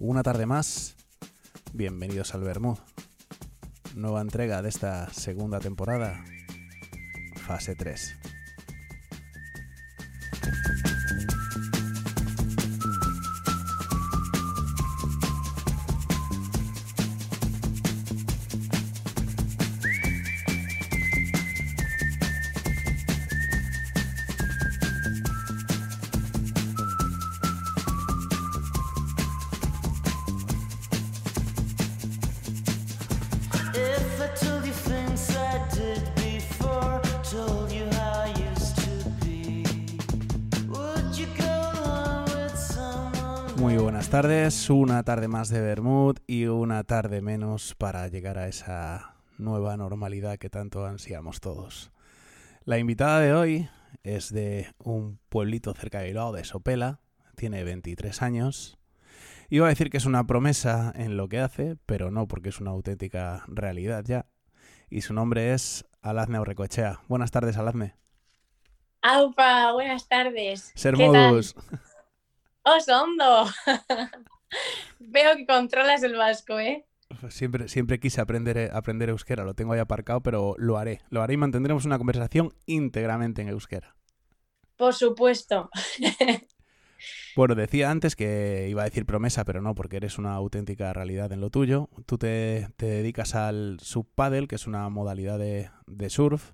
una tarde más. Bienvenidos al Bermud. Nueva entrega de esta segunda temporada, fase 3. Tardes, una tarde más de Bermud y una tarde menos para llegar a esa nueva normalidad que tanto ansiamos todos. La invitada de hoy es de un pueblito cerca de Bilbao, de Sopela, tiene 23 años. Iba a decir que es una promesa en lo que hace, pero no porque es una auténtica realidad ya. Y su nombre es Alazne Aurrecoechea. Buenas tardes, Alazne. Aupa, buenas tardes. Sermodus. ¡Os hondo! Veo que controlas el vasco, ¿eh? Siempre, siempre quise aprender, aprender euskera, lo tengo ahí aparcado, pero lo haré. Lo haré y mantendremos una conversación íntegramente en euskera. Por supuesto. Bueno, decía antes que iba a decir promesa, pero no, porque eres una auténtica realidad en lo tuyo. Tú te, te dedicas al subpaddle, que es una modalidad de, de surf,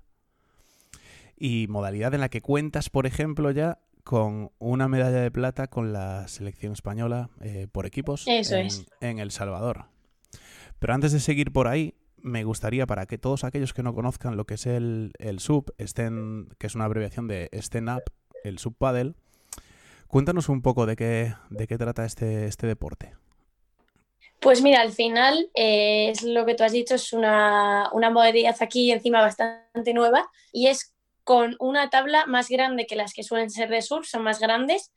y modalidad en la que cuentas, por ejemplo, ya con una medalla de plata con la selección española eh, por equipos Eso en, es. en El Salvador. Pero antes de seguir por ahí, me gustaría para que todos aquellos que no conozcan lo que es el, el sub, estén, que es una abreviación de stand up, el sub paddle, cuéntanos un poco de qué, de qué trata este, este deporte. Pues mira, al final eh, es lo que tú has dicho, es una, una modalidad aquí encima bastante nueva y es con una tabla más grande que las que suelen ser de surf, son más grandes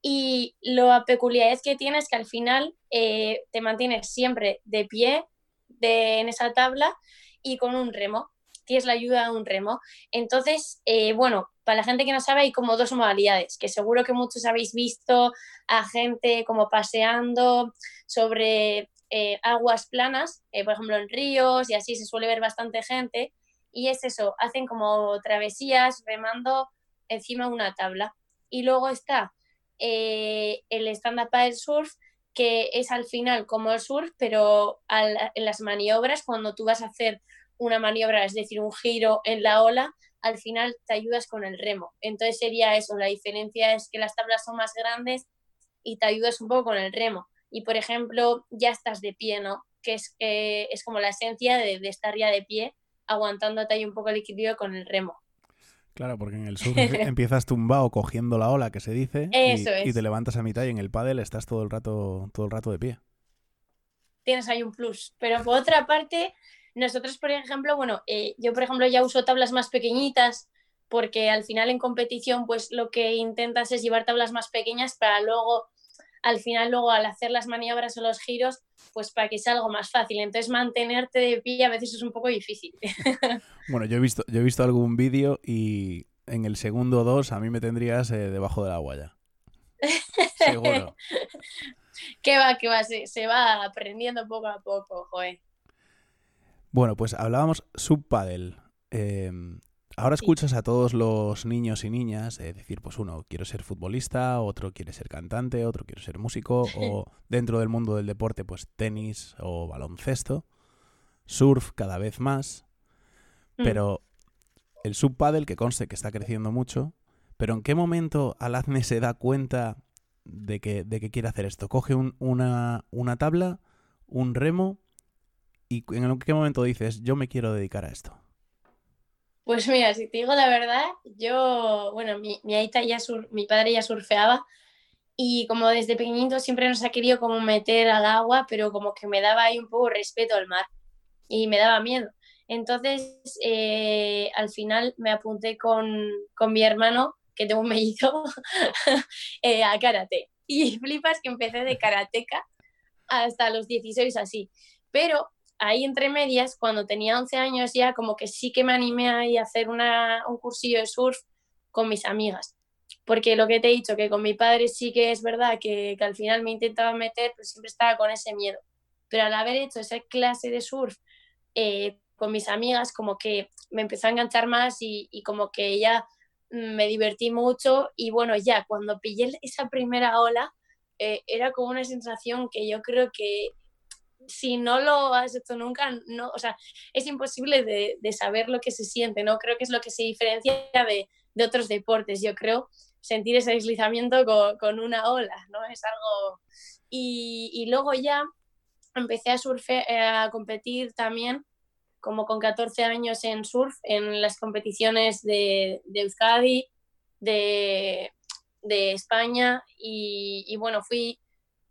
y la peculiaridad que tiene es que al final eh, te mantienes siempre de pie de, en esa tabla y con un remo, tienes la ayuda de un remo. Entonces, eh, bueno, para la gente que no sabe hay como dos modalidades, que seguro que muchos habéis visto a gente como paseando sobre eh, aguas planas, eh, por ejemplo en ríos y así se suele ver bastante gente. Y es eso, hacen como travesías remando encima de una tabla. Y luego está eh, el stand-up paddle surf, que es al final como el surf, pero en las maniobras, cuando tú vas a hacer una maniobra, es decir, un giro en la ola, al final te ayudas con el remo. Entonces sería eso, la diferencia es que las tablas son más grandes y te ayudas un poco con el remo. Y por ejemplo, ya estás de pie, ¿no? Que es, que es como la esencia de, de estar ya de pie, aguantándote ahí un poco el equilibrio con el remo. Claro, porque en el surf empiezas tumbado cogiendo la ola, que se dice, y- Eso y, es. te levantas a mitad y en el paddle estás todo el rato, todo el rato de pie. tienes ahí un plus. Pero por otra parte, nosotros, por ejemplo, bueno, eh, yo, por ejemplo, ya uso tablas más pequeñitas porque al final en competición, pues lo que intentas es llevar tablas más pequeñas para luego, al final, luego al hacer las maniobras o los giros, pues para que sea algo más fácil. Entonces, mantenerte de pie a veces es un poco difícil. Bueno, yo he visto, yo he visto algún vídeo y en el segundo dos a mí me tendrías eh, debajo de la agua ya. Seguro. que va, que va, se, se va aprendiendo poco a poco, joder. Bueno, pues hablábamos subpaddle. Eh, ahora escuchas a todos los niños y niñas eh, decir, pues uno quiero ser futbolista, otro quiere ser cantante, otro quiere ser músico, o dentro del mundo del deporte, pues tenis o baloncesto, surf cada vez más. Mm. Pero el subpaddle, que conste que está creciendo mucho, pero ¿en qué momento Alazne se da cuenta de que, de que quiere hacer esto? Coge un- una, una tabla, un remo, y ¿en qué momento dices, yo me quiero dedicar a esto? Pues mira, si te digo la verdad, yo, bueno, mi, mi aita ya sur- mi padre ya surfeaba y como desde pequeñito siempre nos ha querido como meter al agua, pero como que me daba ahí un poco respeto al mar y me daba miedo. Entonces, eh, al final me apunté con, con mi hermano, que tengo un mellizo, eh, a karate. Y flipas que empecé de karateca hasta los 16 así. Pero ahí entre medias, cuando tenía 11 años ya, como que sí que me animé a hacer una, un cursillo de surf con mis amigas. porque lo que te he dicho, que con mi padre sí que es verdad que, que al final me intentaba meter, pero siempre estaba con ese miedo. Pero al haber hecho esa clase de surf eh, con mis amigas, como que me empezó a enganchar más y, y como que ya mm, me divertí mucho y bueno, ya cuando pillé esa primera ola, eh, era como una sensación que yo creo que si no lo has hecho nunca, no, o sea, es imposible de, de saber lo que se siente, ¿no? Creo que es lo que se diferencia de, de otros deportes, yo creo, sentir ese deslizamiento con, con una ola, ¿no? Es algo... Y, y luego ya empecé a surfe, a competir también como con 14 años en surf, en las competiciones de, de Euskadi, de, de España y, bueno, fui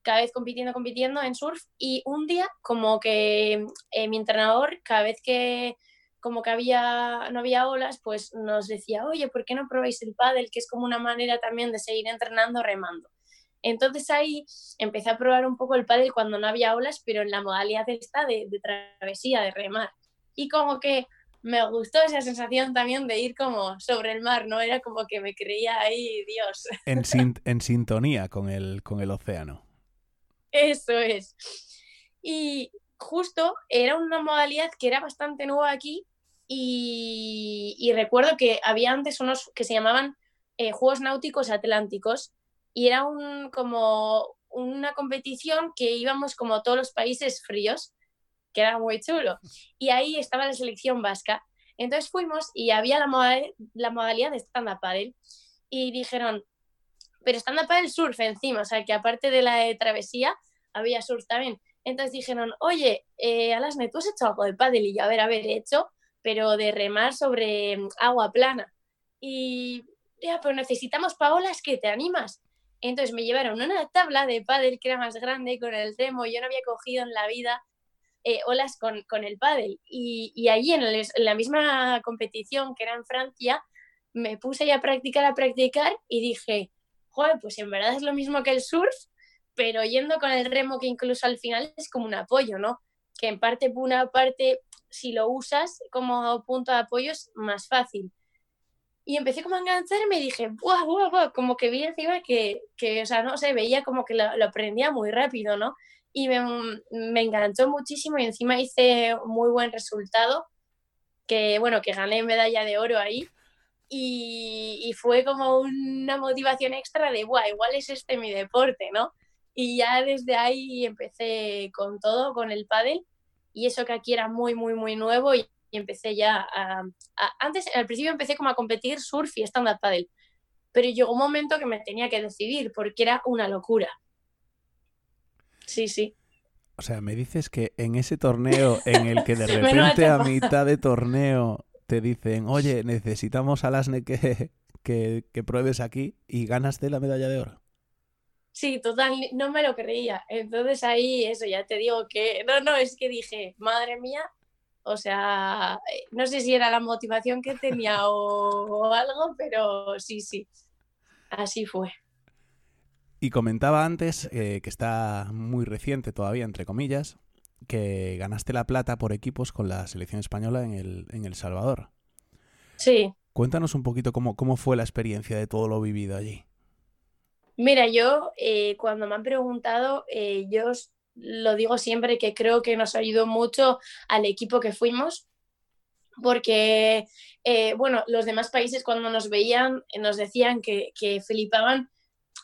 cada vez compitiendo, compitiendo en surf y un día como que eh, mi entrenador, cada vez que como que había, no había olas, pues nos decía, oye, ¿por qué no probáis el pádel? Que es como una manera también de seguir entrenando remando. Entonces ahí empecé a probar un poco el pádel cuando no había olas, pero en la modalidad esta de, de travesía, de remar. Y como que me gustó esa sensación también de ir como sobre el mar, ¿no? Era como que me creía ahí Dios. En, sin- en sintonía con el, con el océano. Eso es. Y justo era una modalidad que era bastante nueva aquí y, y recuerdo que había antes unos que se llamaban eh, Juegos Náuticos Atlánticos y era un, como una competición que íbamos como todos los países fríos, que era muy chulo. Y ahí estaba la selección vasca. Entonces fuimos y había la, la modalidad de stand-up paddle y dijeron, pero stand-up paddle surf encima, o sea que aparte de la de travesía había surf también. Entonces dijeron, oye, eh, Alasne, ¿tú has hecho algo de paddle? Y yo, a ver, haber hecho, pero de remar sobre mm, agua plana. Y, ya, pero necesitamos paolas, ¿qué? ¿Te animas? Entonces me llevaron una tabla de pádel que era más grande con el remo. Yo no había cogido en la vida eh, olas con, con el pádel. Y, y allí en, el- en la misma competición que era en Francia, me puse a practicar, a practicar y dije, joder, pues en verdad es lo mismo que el surf, pero yendo con el remo que incluso al final es como un apoyo, ¿no? Que en parte, una parte, si lo usas como punto de apoyo es más fácil. Y empecé como a engancharme y dije, ¡buah, buah, buah! Como que vi encima que, que o sea, no sé, veía como que lo, lo aprendía muy rápido, ¿no? Y me, me enganchó muchísimo y encima hice muy buen resultado, que bueno, que gané medalla de oro ahí. Y, y fue como una motivación extra de, ¡buah, igual es este mi deporte, ¿no? Y ya desde ahí empecé con todo, con el pádel. Y eso que aquí era muy, muy, muy nuevo y, y empecé ya a, a- Antes, al principio empecé como a competir surf y stand-up paddle. Pero llegó un momento que me tenía que decidir porque era una locura. Sí, sí. O sea, me dices que en ese torneo en el que de repente a mitad de torneo te dicen, oye, necesitamos a Lasne que, que, que pruebes aquí y ganaste la medalla de oro. Sí, total, no me lo creía. Entonces ahí, eso, ya te digo que, no, no, es que dije, madre mía, o sea, eh, no sé si era la motivación que tenía o, o algo, pero sí, sí, así fue. Y comentaba antes, eh, que está muy reciente todavía, entre comillas, que ganaste la plata por equipos con la selección española en El, en el Salvador. Sí, Cuéntanos un poquito cómo, cómo fue la experiencia de todo lo vivido allí. mira, yo eh, cuando me han preguntado, eh, yo lo digo siempre que creo que nos ayudó mucho al equipo que fuimos, porque, eh, bueno, los demás países cuando nos veían eh, nos decían que, que flipaban,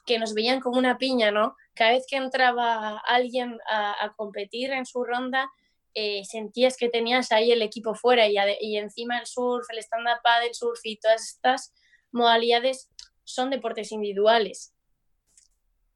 que nos veían como una piña, ¿no? Cada vez que entraba alguien a, competir en su ronda, eh, sentías que tenías ahí el equipo fuera y, y encima el surf, el stand-up paddle, surf y todas estas modalidades son deportes individuales.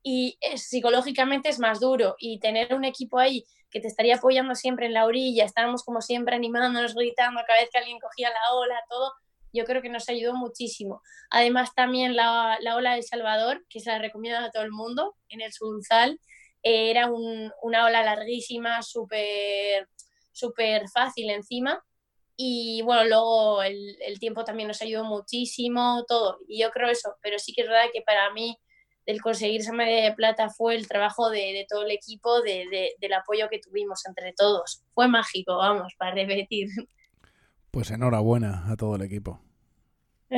Y psicológicamente es más duro y tener un equipo ahí que te estaría apoyando siempre en la orilla, estábamos como siempre animándonos, gritando cada vez que alguien cogía la ola, todo, yo creo que nos ayudó muchísimo. Además también la, la ola de Salvador, que se la recomiendo a todo el mundo, en el Sunsal, eh, era un- una ola larguísima, súper súper fácil encima. Y bueno, luego el, el tiempo también nos ayudó muchísimo, todo. Y yo creo eso, pero sí que es verdad que para mí el conseguir esa medalla de plata fue el trabajo de, de todo el equipo, de, de- del apoyo que tuvimos entre todos. Fue mágico, vamos, para repetir. Pues enhorabuena a todo el equipo.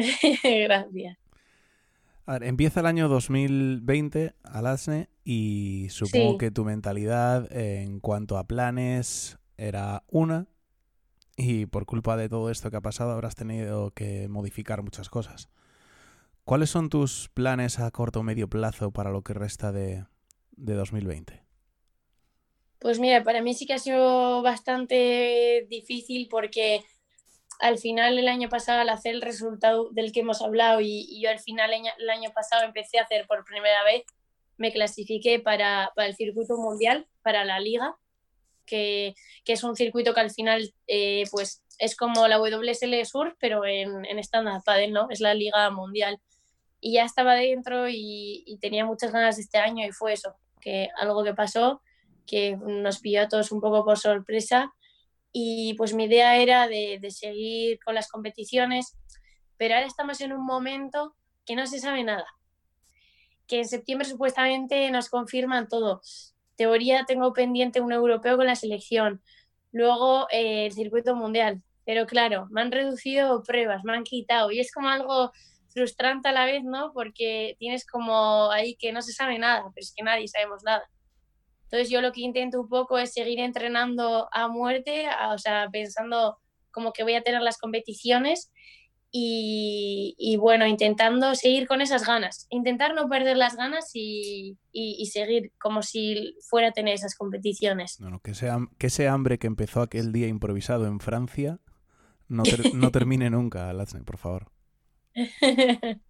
Gracias. A ver, empieza el año 2020 al ASNE y supongo Sí. que tu mentalidad en cuanto a planes era una y por culpa de todo esto que ha pasado habrás tenido que modificar muchas cosas. ¿Cuáles son tus planes a corto o medio plazo para lo que resta de, de 2020? Pues mira, para mí sí que ha sido bastante difícil porque al final el año pasado al hacer el resultado del que hemos hablado y, yo al final el año, pasado empecé a hacer por primera vez, me clasifiqué para, para el circuito mundial, para la liga, que, que es un circuito que al final eh, pues es como la WSL Sur, pero en, en estándar padel, ¿no? Es la liga mundial. Y ya estaba dentro y, tenía muchas ganas este año y fue eso, que algo que pasó que nos pilló a todos un poco por sorpresa. Y pues mi idea era de, seguir con las competiciones, pero ahora estamos en un momento que no se sabe nada. Que en septiembre supuestamente nos confirman todo. Teoría tengo pendiente un europeo con la selección, luego eh, el circuito mundial. Pero claro, me han reducido pruebas, me han quitado y es como algo frustrante a la vez, ¿no? Porque tienes como ahí que no se sabe nada, pero es que nadie sabemos nada. Entonces yo lo que intento un poco es seguir entrenando a muerte, a, o sea, pensando como que voy a tener las competiciones y, y, bueno, intentando seguir con esas ganas, intentar no perder las ganas y, y, y seguir como si fuera a tener esas competiciones. No, no, que, ese, que ese hambre que empezó aquel día improvisado en Francia no, ter no termine nunca, Latsne, por favor.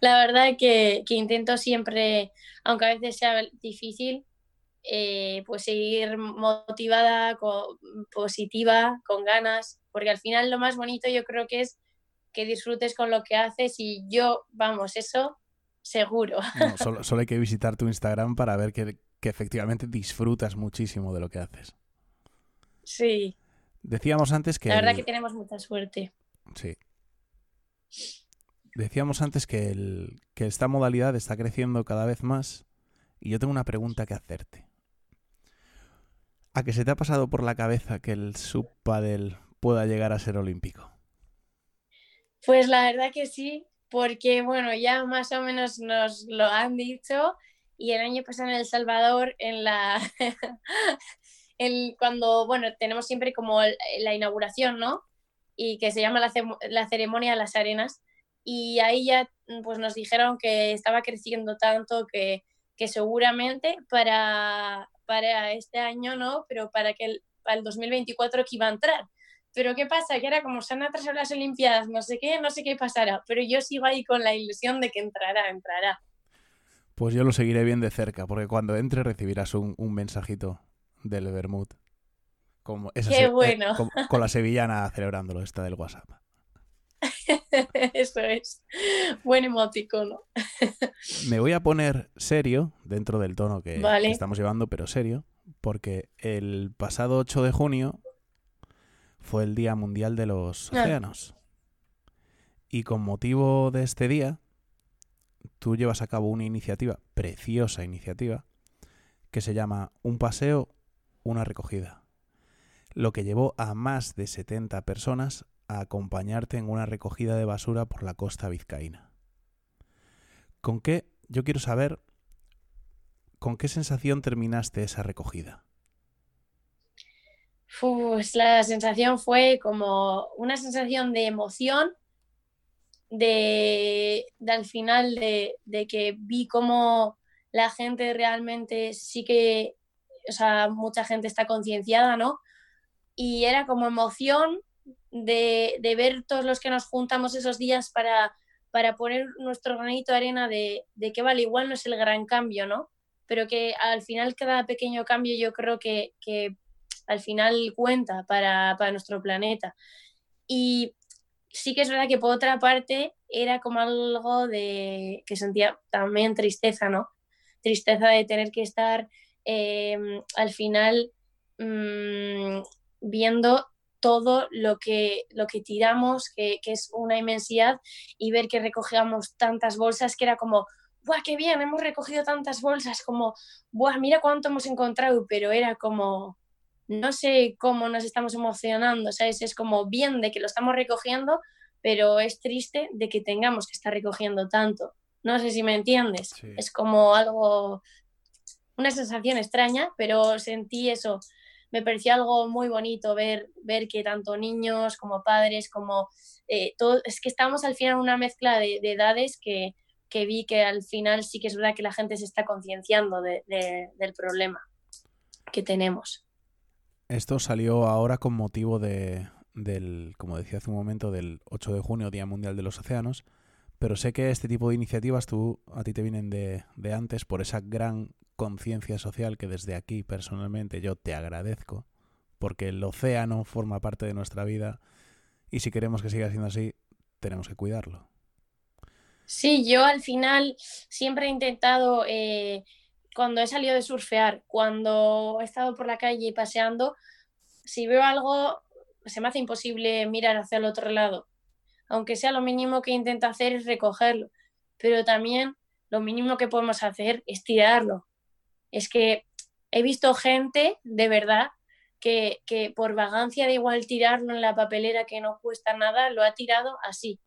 La verdad que, que intento siempre, aunque a veces sea difícil, eh, pues seguir motivada, positiva, con ganas, porque al final lo más bonito yo creo que es que disfrutes con lo que haces y yo, vamos, eso seguro. No, solo, solo, hay que visitar tu Instagram para ver que, que, efectivamente disfrutas muchísimo de lo que haces. Sí. Decíamos antes que... La verdad el... que tenemos mucha suerte. Sí. Decíamos antes que, el, que esta modalidad está creciendo cada vez más y yo tengo una pregunta que hacerte. ¿A que se te ha pasado por la cabeza que el subpadel pueda llegar a ser olímpico? Pues la verdad que sí, porque bueno, ya más o menos nos lo han dicho y el año pasado en El Salvador, en la cuando, bueno, tenemos siempre como la inauguración, ¿no? Y que se llama la, la ceremonia de las arenas y ahí ya pues nos dijeron que estaba creciendo tanto que, que seguramente para, para este año no, pero para que el, para el 2024 que iba a entrar. Pero ¿qué pasa? Que era como se han atrasado las Olimpiadas, no sé qué, no sé qué pasará, pero yo sigo ahí con la ilusión de que entrará, entrará. Pues yo lo seguiré bien de cerca, porque cuando entre recibirás un, un mensajito del Bermud. Como esa ¡Qué bueno! Eh, con, con, la sevillana celebrándolo, esta del WhatsApp. Eso es. Buen emoticono. Me voy a poner serio, dentro del tono que, vale. que estamos llevando, pero serio, porque el pasado 8 de junio fue el Día Mundial de los Océanos. Ah. Y con motivo de este día, tú llevas a cabo una iniciativa, preciosa iniciativa, que se llama Un paseo, una recogida. Lo que llevó a más de 70 personas acompañarte en una recogida de basura por la costa vizcaína. ¿Con qué? Yo quiero saber con qué sensación terminaste esa recogida. Pues la sensación fue como una sensación de emoción, de, de al final de, de, que vi cómo la gente realmente sí que, o sea, mucha gente está concienciada, ¿no? Y era como emoción de, de, ver todos los que nos juntamos esos días para, para poner nuestro granito de arena de, de, que vale, igual no es el gran cambio, ¿no? Pero que al final cada pequeño cambio yo creo que, que al final cuenta para, para, nuestro planeta. Y sí que es verdad que por otra parte era como algo de que sentía también tristeza, ¿no? Tristeza de tener que estar eh, al final mmm, viendo todo lo que, lo que tiramos, que, que, es una inmensidad, y ver que recogíamos tantas bolsas que era como, ¡buah, qué bien! Hemos recogido tantas bolsas, como, ¡buah, mira cuánto hemos encontrado! Pero era como, no sé cómo nos estamos emocionando, ¿sabes? Es como bien de que lo estamos recogiendo, pero es triste de que tengamos que estar recogiendo tanto. No sé si me entiendes. Sí. Es como algo, una sensación extraña, pero sentí eso. Me pareció algo muy bonito ver, ver que tanto niños como padres, como eh, todo, es que estamos al final una mezcla de, de edades que, que vi que al final sí que es verdad que la gente se está concienciando de- de- del problema que tenemos. Esto salió ahora con motivo de, del, como decía hace un momento, del 8 de junio, Día Mundial de los Océanos, pero sé que este tipo de iniciativas tú, a ti te vienen de, de antes por esa gran conciencia social que desde aquí personalmente yo te agradezco, porque el océano forma parte de nuestra vida y si queremos que siga siendo así, tenemos que cuidarlo. Sí, yo al final siempre he intentado, eh, cuando he salido de surfear, cuando he estado por la calle paseando, si veo algo, se me hace imposible mirar hacia el otro lado. Aunque sea lo mínimo que intento hacer es recogerlo, pero también lo mínimo que podemos hacer es tirarlo. Es que he visto gente de verdad que, que por vagancia de igual tirarlo en la papelera que no cuesta nada, lo ha tirado así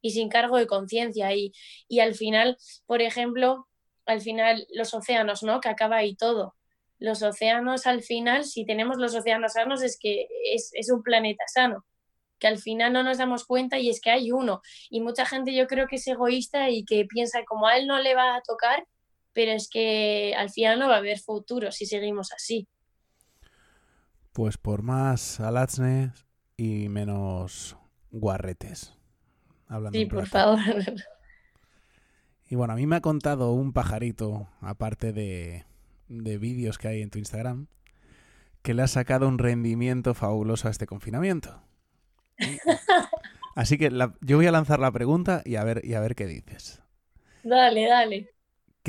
y sin cargo de conciencia. Y, y al final, por ejemplo, al final los océanos, ¿no? Que acaba ahí todo. Los océanos al final, si tenemos los océanos sanos, es que es, es un planeta sano, que al final no nos damos cuenta y es que hay uno. Y mucha gente yo creo que es egoísta y que piensa como a él no le va a tocar, pero es que al final no va a haber futuro si seguimos así. Pues por más alaznes y menos guarretes. Hablando Sí, por favor. Y bueno, a mí me ha contado un pajarito, aparte de, de vídeos que hay en tu Instagram, que le ha sacado un rendimiento fabuloso a este confinamiento. Así que la- yo voy a lanzar la pregunta y a ver, y a ver qué dices. Dale, dale.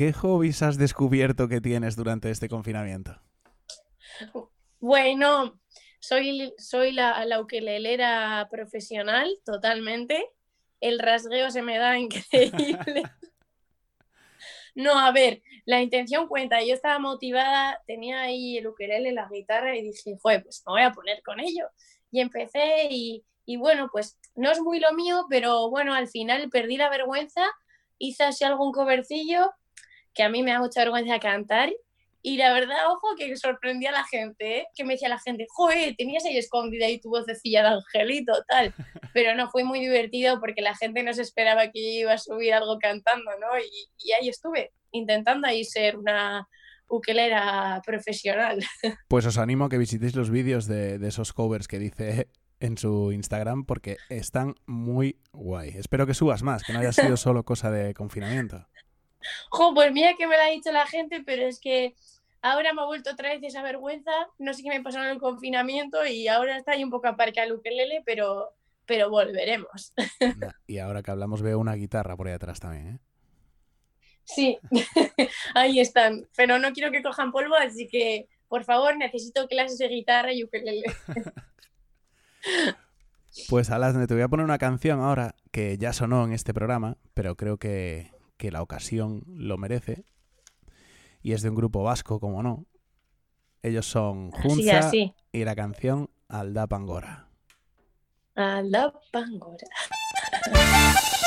¿Qué hobbies has descubierto que tienes durante este confinamiento? Bueno, soy, soy la, la ukelelera profesional totalmente. El rasgueo se me da increíble. No, a ver, la intención cuenta. Yo estaba motivada, tenía ahí el ukelele, la guitarra y dije, joder, pues me voy a poner con ello. Y empecé y, y bueno, pues no es muy lo mío, pero bueno, al final perdí la vergüenza, hice así algún covercillo, que a mí me da mucha vergüenza cantar y la verdad, ojo, que sorprendía a la gente, ¿eh? que me decía la gente, joder, tenías ahí escondida ahí tu vocecilla de angelito, tal. Pero no, fue muy divertido porque la gente no se esperaba que yo iba a subir algo cantando, ¿no? Y, y ahí estuve, intentando ahí ser una ukelera profesional. Pues os animo a que visitéis los vídeos de, de esos covers que dice en su Instagram porque están muy guay. Espero que subas más, que no haya sido solo cosa de confinamiento. Jo, pues mira que me lo ha dicho la gente, pero es que ahora me ha vuelto otra vez esa vergüenza. No sé qué me pasó en el confinamiento y ahora está ahí un poco aparcado el ukelele, pero, pero volveremos. Y ahora que hablamos veo una guitarra por ahí atrás también, ¿eh? Sí, ahí están. Pero no quiero que cojan polvo, así que por favor necesito clases de guitarra y ukelele. Pues Alasne, te voy a poner una canción ahora que ya sonó en este programa, pero creo que, que la ocasión lo merece. Y es de un grupo vasco, como no. Ellos son Junza así. y la canción Alda Pangora. A la pangora.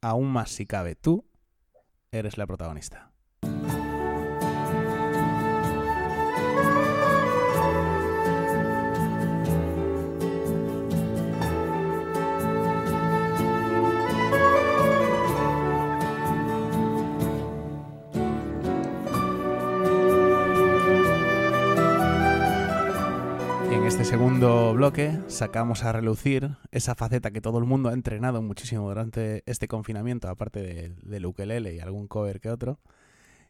aún más si cabe, tú eres la protagonista. Este segundo bloque sacamos a relucir esa faceta que todo el mundo ha entrenado muchísimo durante este confinamiento, aparte del, del ukelele y algún cover que otro,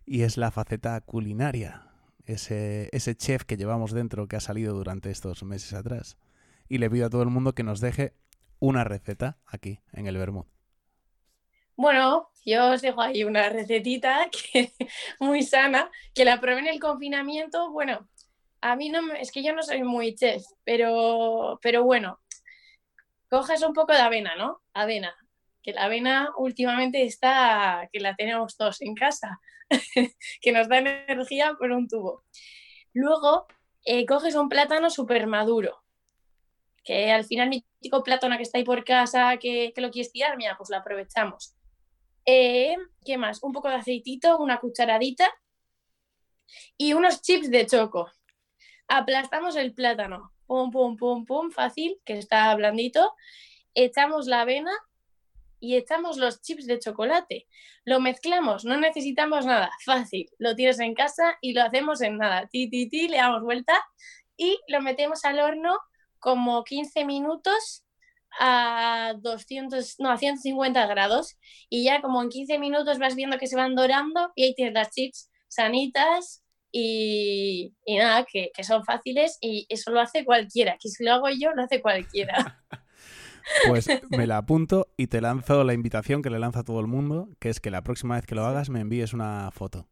y es la faceta culinaria, ese, ese chef que llevamos dentro que ha salido durante estos meses atrás. Y le pido a todo el mundo que nos deje una receta aquí, en el Bermud. Bueno, yo os dejo ahí una recetita que, muy sana, que la probé en el confinamiento. Bueno, a mí no es que yo no soy muy chef, pero, pero bueno, coges un poco de avena, ¿no? Avena, que la avena últimamente está, que la tenemos todos en casa, que nos da energía por un tubo. Luego, eh, coges un plátano súper maduro, que al final mi típico plátano que está ahí por casa, que, que lo quieres tirar, mira, pues lo aprovechamos. Eh, ¿Qué más? Un poco de aceitito, una cucharadita y unos chips de choco. Aplastamos el plátano, pum, pum, pum, pum, fácil, que está blandito. Echamos la avena y echamos los chips de chocolate. Lo mezclamos, no necesitamos nada, fácil. Lo tienes en casa y lo hacemos en nada. Ti, ti, ti, le damos vuelta y lo metemos al horno como 15 minutos a 200, no, a 150 grados y ya como en 15 minutos vas viendo que se van dorando y ahí tienes las chips sanitas y, y nada, que, que son fáciles y eso lo hace cualquiera, que si lo hago yo, lo hace cualquiera. Pues me la apunto y te lanzo la invitación que le lanza a todo el mundo, que es que la próxima vez que lo hagas me envíes una foto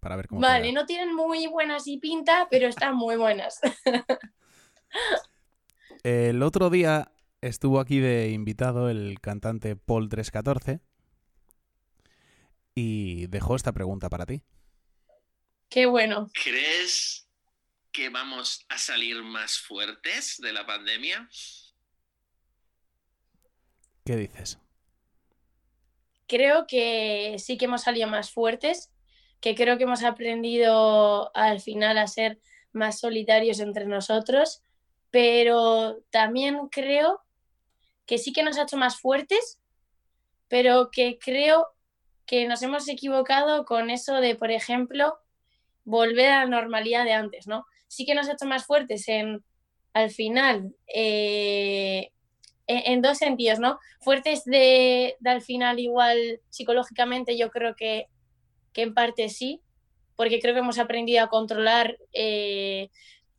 para ver cómo Vale, queda. no tienen muy buenas y pinta, pero están muy buenas. El otro día estuvo aquí de invitado el cantante Paul 314 y dejó esta pregunta para ti. Qué bueno. ¿Crees que vamos a salir más fuertes de la pandemia? ¿Qué dices? Creo que sí que hemos salido más fuertes, que creo que hemos aprendido al final a ser más solitarios entre nosotros, pero también creo que sí que nos ha hecho más fuertes, pero que creo que nos hemos equivocado con eso de, por ejemplo, volver a la normalidad de antes, ¿no? Sí que nos ha hecho más fuertes en, al final, eh, en, dos sentidos, ¿no? Fuertes de, de al final igual psicológicamente yo creo que, que en parte sí, porque creo que hemos aprendido a controlar eh,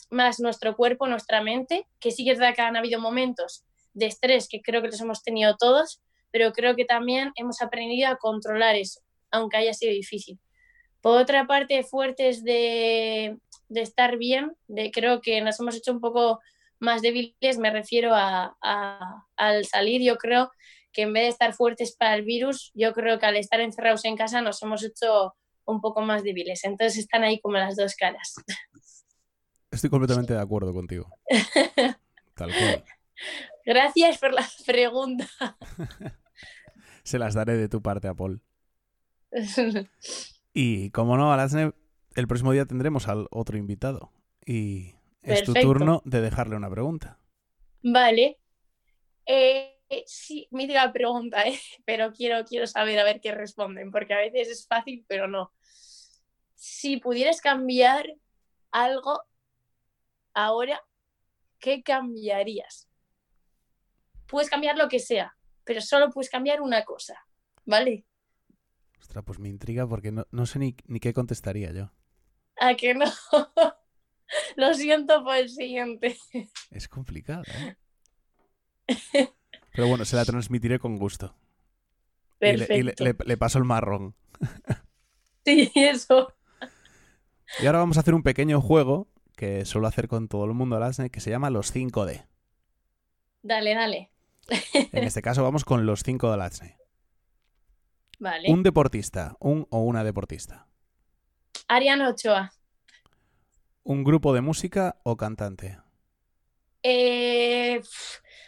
más nuestro cuerpo, nuestra mente, que sí que es verdad que han habido momentos de estrés que creo que los hemos tenido todos, pero creo que también hemos aprendido a controlar eso, aunque haya sido difícil. Por otra parte, fuertes de, de estar bien, de creo que nos hemos hecho un poco más débiles, me refiero a, a- al salir, yo creo que en vez de estar fuertes para el virus, yo creo que al estar encerrados en casa nos hemos hecho un poco más débiles. Entonces están ahí como las dos caras. Estoy completamente de acuerdo contigo. Tal cual. Gracias por la pregunta. Se las daré de tu parte a Paul. Y como no, Alasne, el próximo día tendremos al otro invitado. Y es tu turno de dejarle una pregunta. Vale. Eh, sí, mítica pregunta, ¿eh? pero quiero, quiero saber a ver qué responden, porque a veces es fácil, pero no. Si pudieras cambiar algo ahora, ¿qué cambiarías? Puedes cambiar lo que sea, pero solo puedes cambiar una cosa, ¿vale? Ostras, pues me intriga porque no, no sé ni, ni qué contestaría yo. ¿A que no? Lo siento por el siguiente. Es complicado, ¿eh? Pero bueno, se la transmitiré con gusto. Y le- Perfecto. Y le, le- le paso el marrón. Sí, eso. Y ahora vamos a hacer un pequeño juego que suelo hacer con todo el mundo, Alasne, que se llama los 5D. Dale, dale. En este caso vamos con los 5 de Alasne. Vale. Un deportista, un o una deportista. Ariana Ochoa. ¿Un grupo de música o cantante? Eh,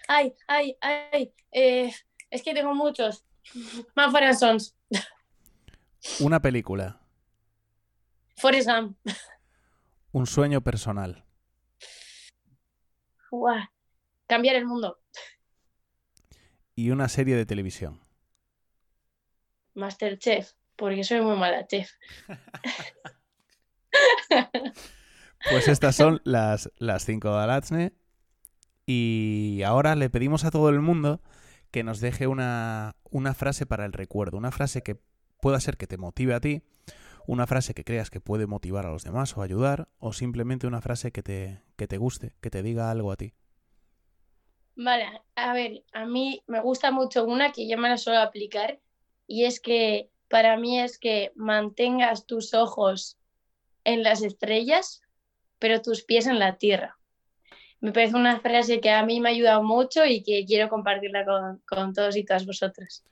ay, ay, ay. eh, es que tengo muchos. And Sons. ¿Una película? Forrest Gump. ¿Un sueño personal? Cambiar el mundo. ¿Y una serie de televisión? Masterchef. Porque soy muy mala chef. Pues estas son las, las cinco de. Y ahora le pedimos a todo el mundo que nos deje una, una frase para el recuerdo. Una frase que pueda ser que te motive a ti, una frase que creas que puede motivar a los demás o ayudar, o simplemente una frase que te, que te guste, que te diga algo a ti. Vale, a ver, a mí me gusta mucho una que yo me la suelo aplicar y es que para mí es que mantengas tus ojos en las estrellas, pero tus pies en la tierra. Me parece una frase que a mí me ha ayudado mucho y que quiero compartirla con, con todos y todas vosotras.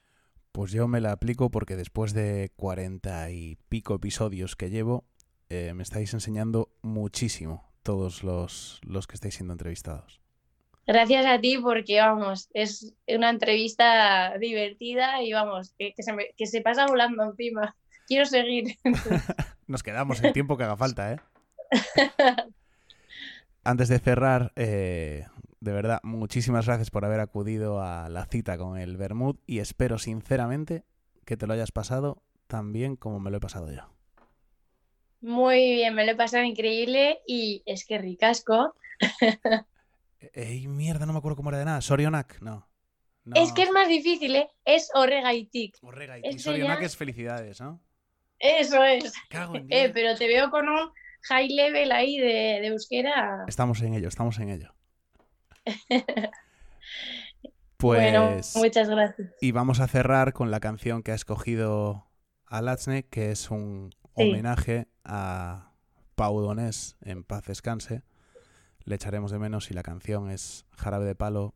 Pues yo me la aplico porque después de cuarenta y pico episodios que llevo, eh, me estáis enseñando muchísimo todos los, los que estáis siendo entrevistados. Gracias a ti porque, vamos, es una entrevista divertida y, vamos, que, que se, me- que se pasa volando encima. Quiero seguir. Nos quedamos el tiempo que haga falta, ¿eh? Antes de cerrar, eh, de verdad, muchísimas gracias por haber acudido a la cita con el Bermud y espero sinceramente que te lo hayas pasado tan bien como me lo he pasado yo. Muy bien, me lo he pasado increíble y es que ricasco. Ey, mierda, no me acuerdo cómo era de nada. Sorionak, no. no. Es que es más difícil, ¿eh? Es Orega y Tic. Orrega y este Sorionak ya- es felicidades, ¿no? Eso es. Cago en Eh, pero te veo con un high level ahí de, de euskera. Estamos en ello, estamos en ello. Bueno, Pues... muchas gracias. Y vamos a cerrar con la canción que ha escogido Alatzne, que es un Sí. homenaje a Pau Donés en Paz Descanse. Le echaremos de menos y la canción es Jarabe de Palo,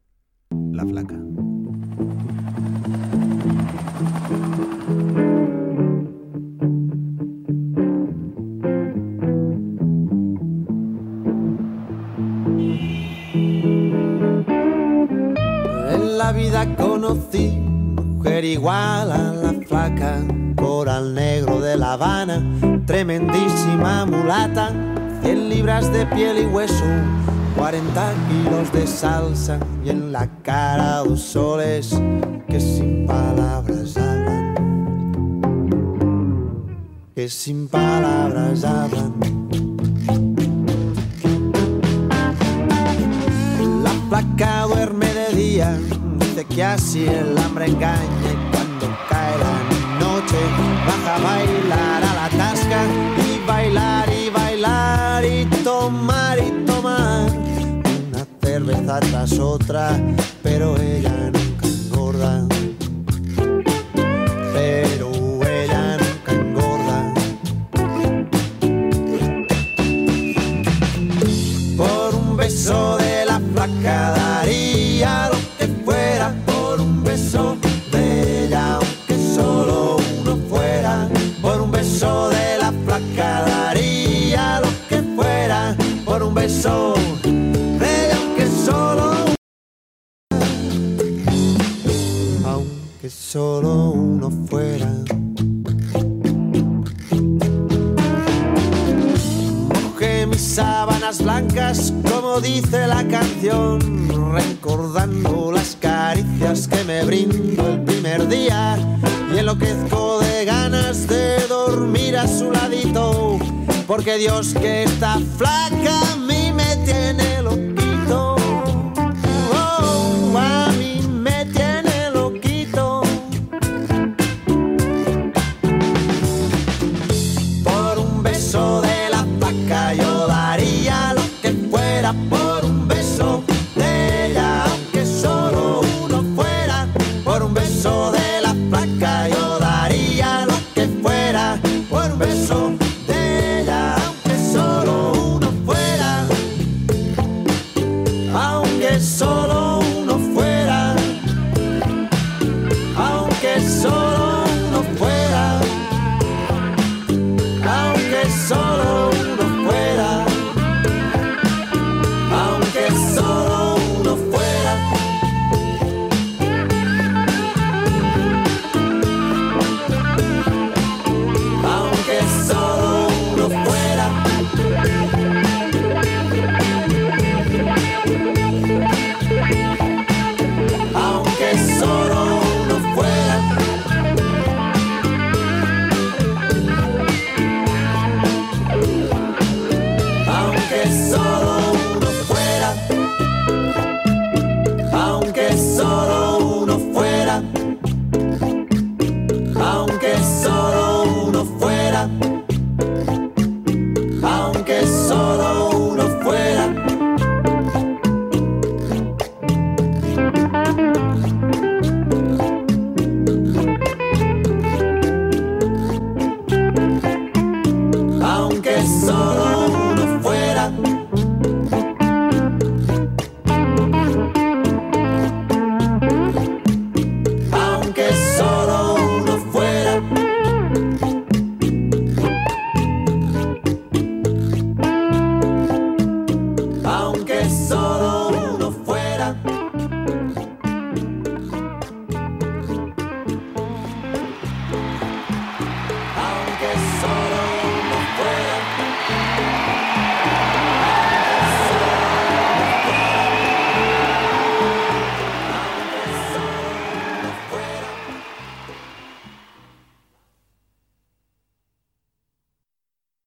La Flaca. En la vida conocí mujer igual a la flaca, coral negro de La Habana, tremendísima mulata, 100 libras de piel y hueso, 40 kilos de salsa y en la cara dos soles que sin palabras hablan, que sin palabras hablan. La placa duerme de día, dice que así el hambre engaña y cuando cae la noche baja a bailar a la tasca y bailar y tomar y tomar. Una cerveza tras otra, pero ella nunca porque Dios que está flaca a mí me tiene loquito. Oh, a mí me tiene loquito. Por un beso de la vaca yo daría lo que fuera por un beso de ella, aunque solo uno fuera por un beso de la vaca.